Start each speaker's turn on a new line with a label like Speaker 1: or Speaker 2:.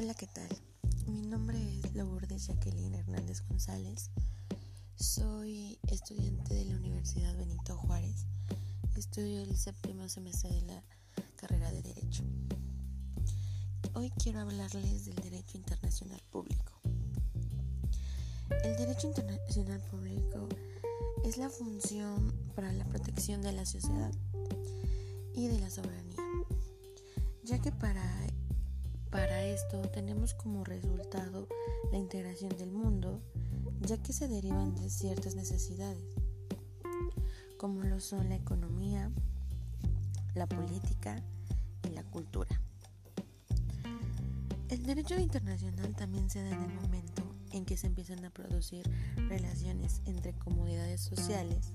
Speaker 1: Hola, ¿qué tal? Mi nombre es Lourdes Jacqueline Hernández González. Soy estudiante de la Universidad Benito Juárez. Estudio el séptimo semestre de la carrera de Derecho. Hoy quiero hablarles del derecho internacional público. El derecho internacional público es la función para la protección de la sociedad y de la soberanía, ya que para, esto tenemos como resultado la integración del mundo, ya que se derivan de ciertas necesidades, como lo son la economía, la política y la cultura. El derecho internacional también se da en el momento en que se empiezan a producir relaciones entre comunidades sociales